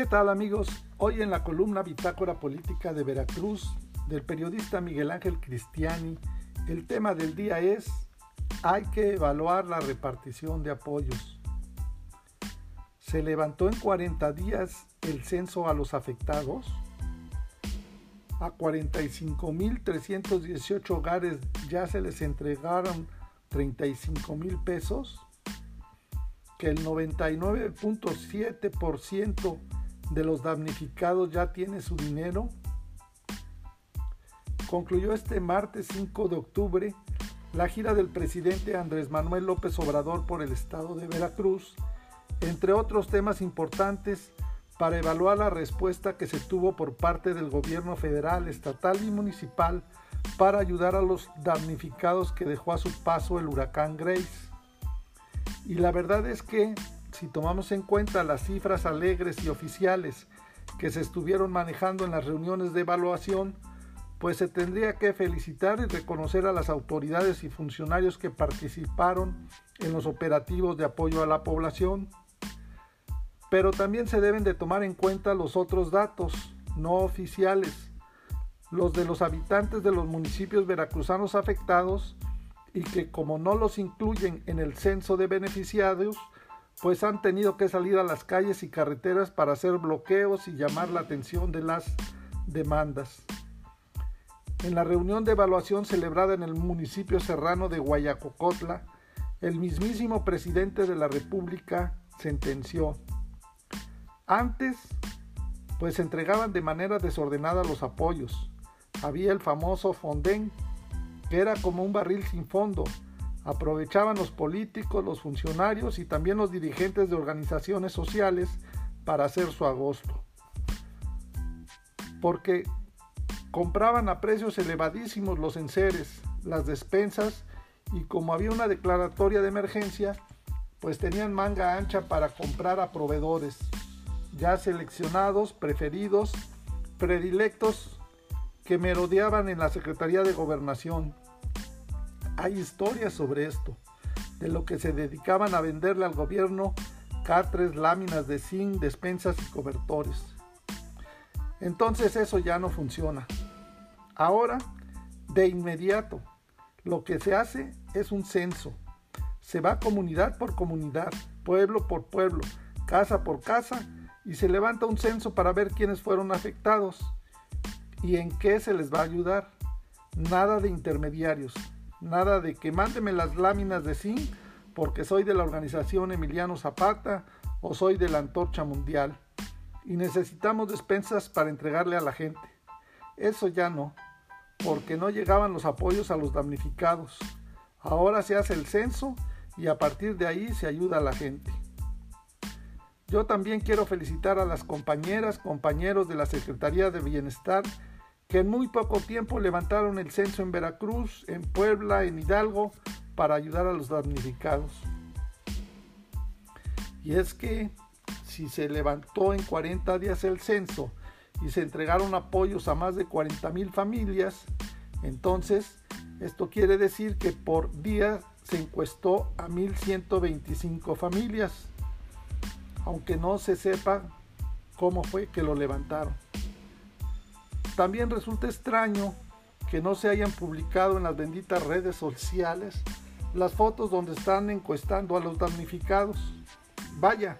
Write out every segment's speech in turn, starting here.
¿Qué tal amigos? Hoy en la columna Bitácora Política de Veracruz del periodista Miguel Ángel Cristiani, el tema del día es hay que evaluar la repartición de apoyos. Se levantó en 40 días el censo a los afectados. A 45.318 hogares ya se les entregaron 35 mil pesos. Que el 99.7% de los damnificados ya tiene su dinero. Concluyó este martes 5 de octubre la gira del presidente Andrés Manuel López Obrador por el estado de Veracruz, entre otros temas importantes para evaluar la respuesta que se tuvo por parte del gobierno federal, estatal y municipal para ayudar a los damnificados que dejó a su paso el huracán Grace. Y la verdad es que si tomamos en cuenta las cifras alegres y oficiales que se estuvieron manejando en las reuniones de evaluación, pues se tendría que felicitar y reconocer a las autoridades y funcionarios que participaron en los operativos de apoyo a la población. Pero también se deben de tomar en cuenta los otros datos no oficiales, los de los habitantes de los municipios veracruzanos afectados y que como no los incluyen en el censo de beneficiarios, pues han tenido que salir a las calles y carreteras para hacer bloqueos y llamar la atención de las demandas. En la reunión de evaluación celebrada en el municipio serrano de Guayacocotla, el mismísimo presidente de la República sentenció. Antes, pues entregaban de manera desordenada los apoyos. Había el famoso fondén, que era como un barril sin fondo, aprovechaban los políticos, los funcionarios y también los dirigentes de organizaciones sociales para hacer su agosto. Porque compraban a precios elevadísimos los enseres, las despensas y como había una declaratoria de emergencia, pues tenían manga ancha para comprar a proveedores, ya seleccionados, preferidos, predilectos, que merodeaban en la Secretaría de Gobernación, hay historias sobre esto, de lo que se dedicaban a venderle al gobierno catres, láminas de zinc, despensas y cobertores. Entonces eso ya no funciona. Ahora, de inmediato, lo que se hace es un censo. Se va comunidad por comunidad, pueblo por pueblo, casa por casa y se levanta un censo para ver quiénes fueron afectados y en qué se les va a ayudar. Nada de intermediarios, Nada de que mándeme las láminas de zinc porque soy de la organización Emiliano Zapata o soy de la Antorcha Mundial y necesitamos despensas para entregarle a la gente. Eso ya no, porque no llegaban los apoyos a los damnificados. Ahora se hace el censo y a partir de ahí se ayuda a la gente. Yo también quiero felicitar a las compañeras, compañeros de la Secretaría de Bienestar que en muy poco tiempo levantaron el censo en Veracruz, en Puebla, en Hidalgo, para ayudar a los damnificados. Y es que si se levantó en 40 días el censo y se entregaron apoyos a más de 40 mil familias, entonces esto quiere decir que por día se encuestó a 1.125 familias, aunque no se sepa cómo fue que lo levantaron. También resulta extraño que no se hayan publicado en las benditas redes sociales las fotos donde están encuestando a los damnificados. Vaya,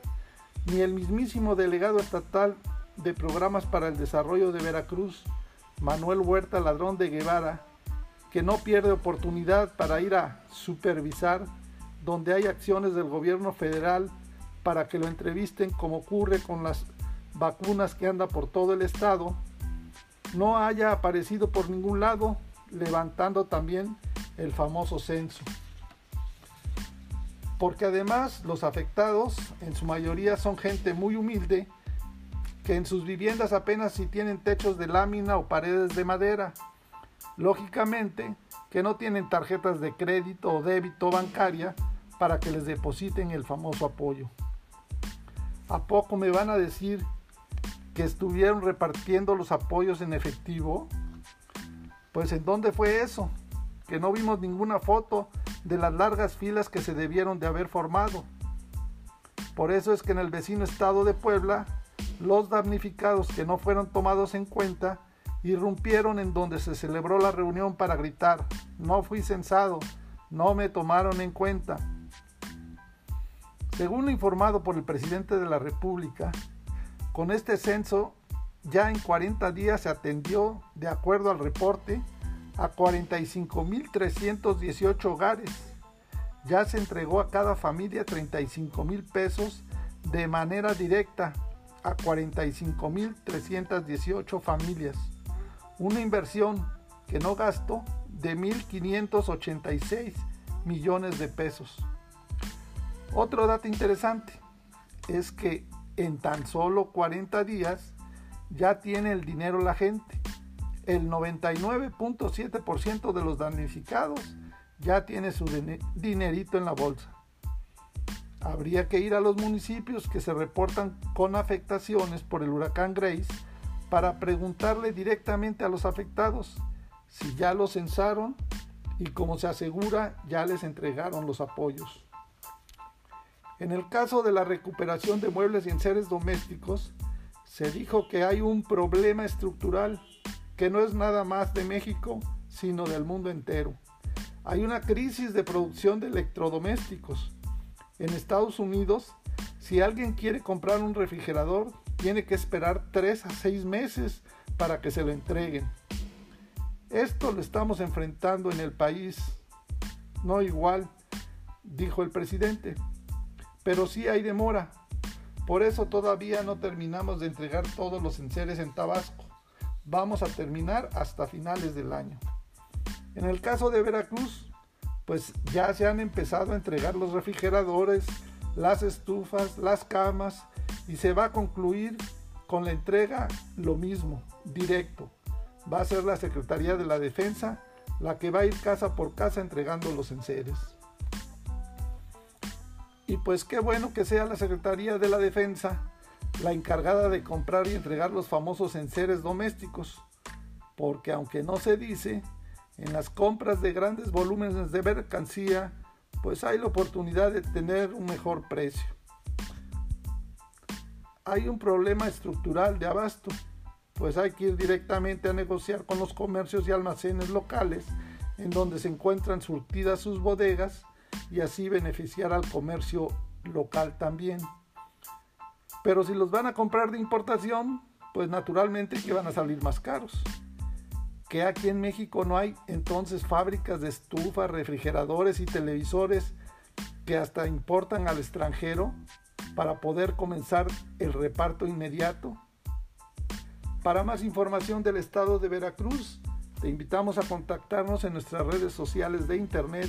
ni el mismísimo delegado estatal de programas para el desarrollo de Veracruz, Manuel Huerta Ladrón de Guevara, que no pierde oportunidad para ir a supervisar donde hay acciones del gobierno federal para que lo entrevisten como ocurre con las vacunas que anda por todo el estado, no haya aparecido por ningún lado, levantando también el famoso censo. Porque además los afectados en su mayoría son gente muy humilde, que en sus viviendas apenas si tienen techos de lámina o paredes de madera. Lógicamente que no tienen tarjetas de crédito o débito bancaria para que les depositen el famoso apoyo. ¿A poco me van a decir que estuvieron repartiendo los apoyos en efectivo, pues ¿en dónde fue eso? Que no vimos ninguna foto de las largas filas que se debieron de haber formado. Por eso es que en el vecino estado de Puebla, Los damnificados que no fueron tomados en cuenta irrumpieron en donde se celebró la reunión para gritar, no fui censado, no me tomaron en cuenta. Según lo informado por el presidente de la República, con este censo ya en 40 días se atendió, de acuerdo al reporte, a 45.318 hogares. Ya se entregó a cada familia 35 mil pesos de manera directa a 45.318 familias. Una inversión que no gastó de 1.586 millones de pesos. Otro dato interesante es que en tan solo 40 días ya tiene el dinero la gente. El 99.7% de los damnificados ya tiene su dinerito en la bolsa. Habría que ir a los municipios que se reportan con afectaciones por el huracán Grace para preguntarle directamente a los afectados si ya los censaron y como se asegura ya les entregaron los apoyos. En el caso de la recuperación de muebles y enseres domésticos, se dijo que hay un problema estructural que no es nada más de México, sino del mundo entero. Hay una crisis de producción de electrodomésticos. En Estados Unidos, si alguien quiere comprar un refrigerador, tiene que esperar 3 a 6 meses para que se lo entreguen. Esto lo estamos enfrentando en el país. No igual, dijo el presidente. Pero sí hay demora. Por eso todavía no terminamos de entregar todos los enseres en Tabasco. Vamos a terminar hasta finales del año. En el caso de Veracruz, pues ya se han empezado a entregar los refrigeradores, las estufas, las camas y se va a concluir con la entrega lo mismo, directo. Va a ser la Secretaría de la Defensa la que va a ir casa por casa entregando los enseres. Y pues qué bueno que sea la Secretaría de la Defensa la encargada de comprar y entregar los famosos enseres domésticos, porque aunque no se dice, en las compras de grandes volúmenes de mercancía, pues hay la oportunidad de tener un mejor precio. Hay un problema estructural de abasto, pues hay que ir directamente a negociar con los comercios y almacenes locales en donde se encuentran surtidas sus bodegas y así beneficiar al comercio local también. Pero si los van a comprar de importación, pues naturalmente que van a salir más caros que aquí en México no hay entonces fábricas de estufas, refrigeradores y televisores que hasta importan al extranjero para poder comenzar el reparto inmediato. Para más información del estado de Veracruz, te invitamos a contactarnos en nuestras redes sociales de internet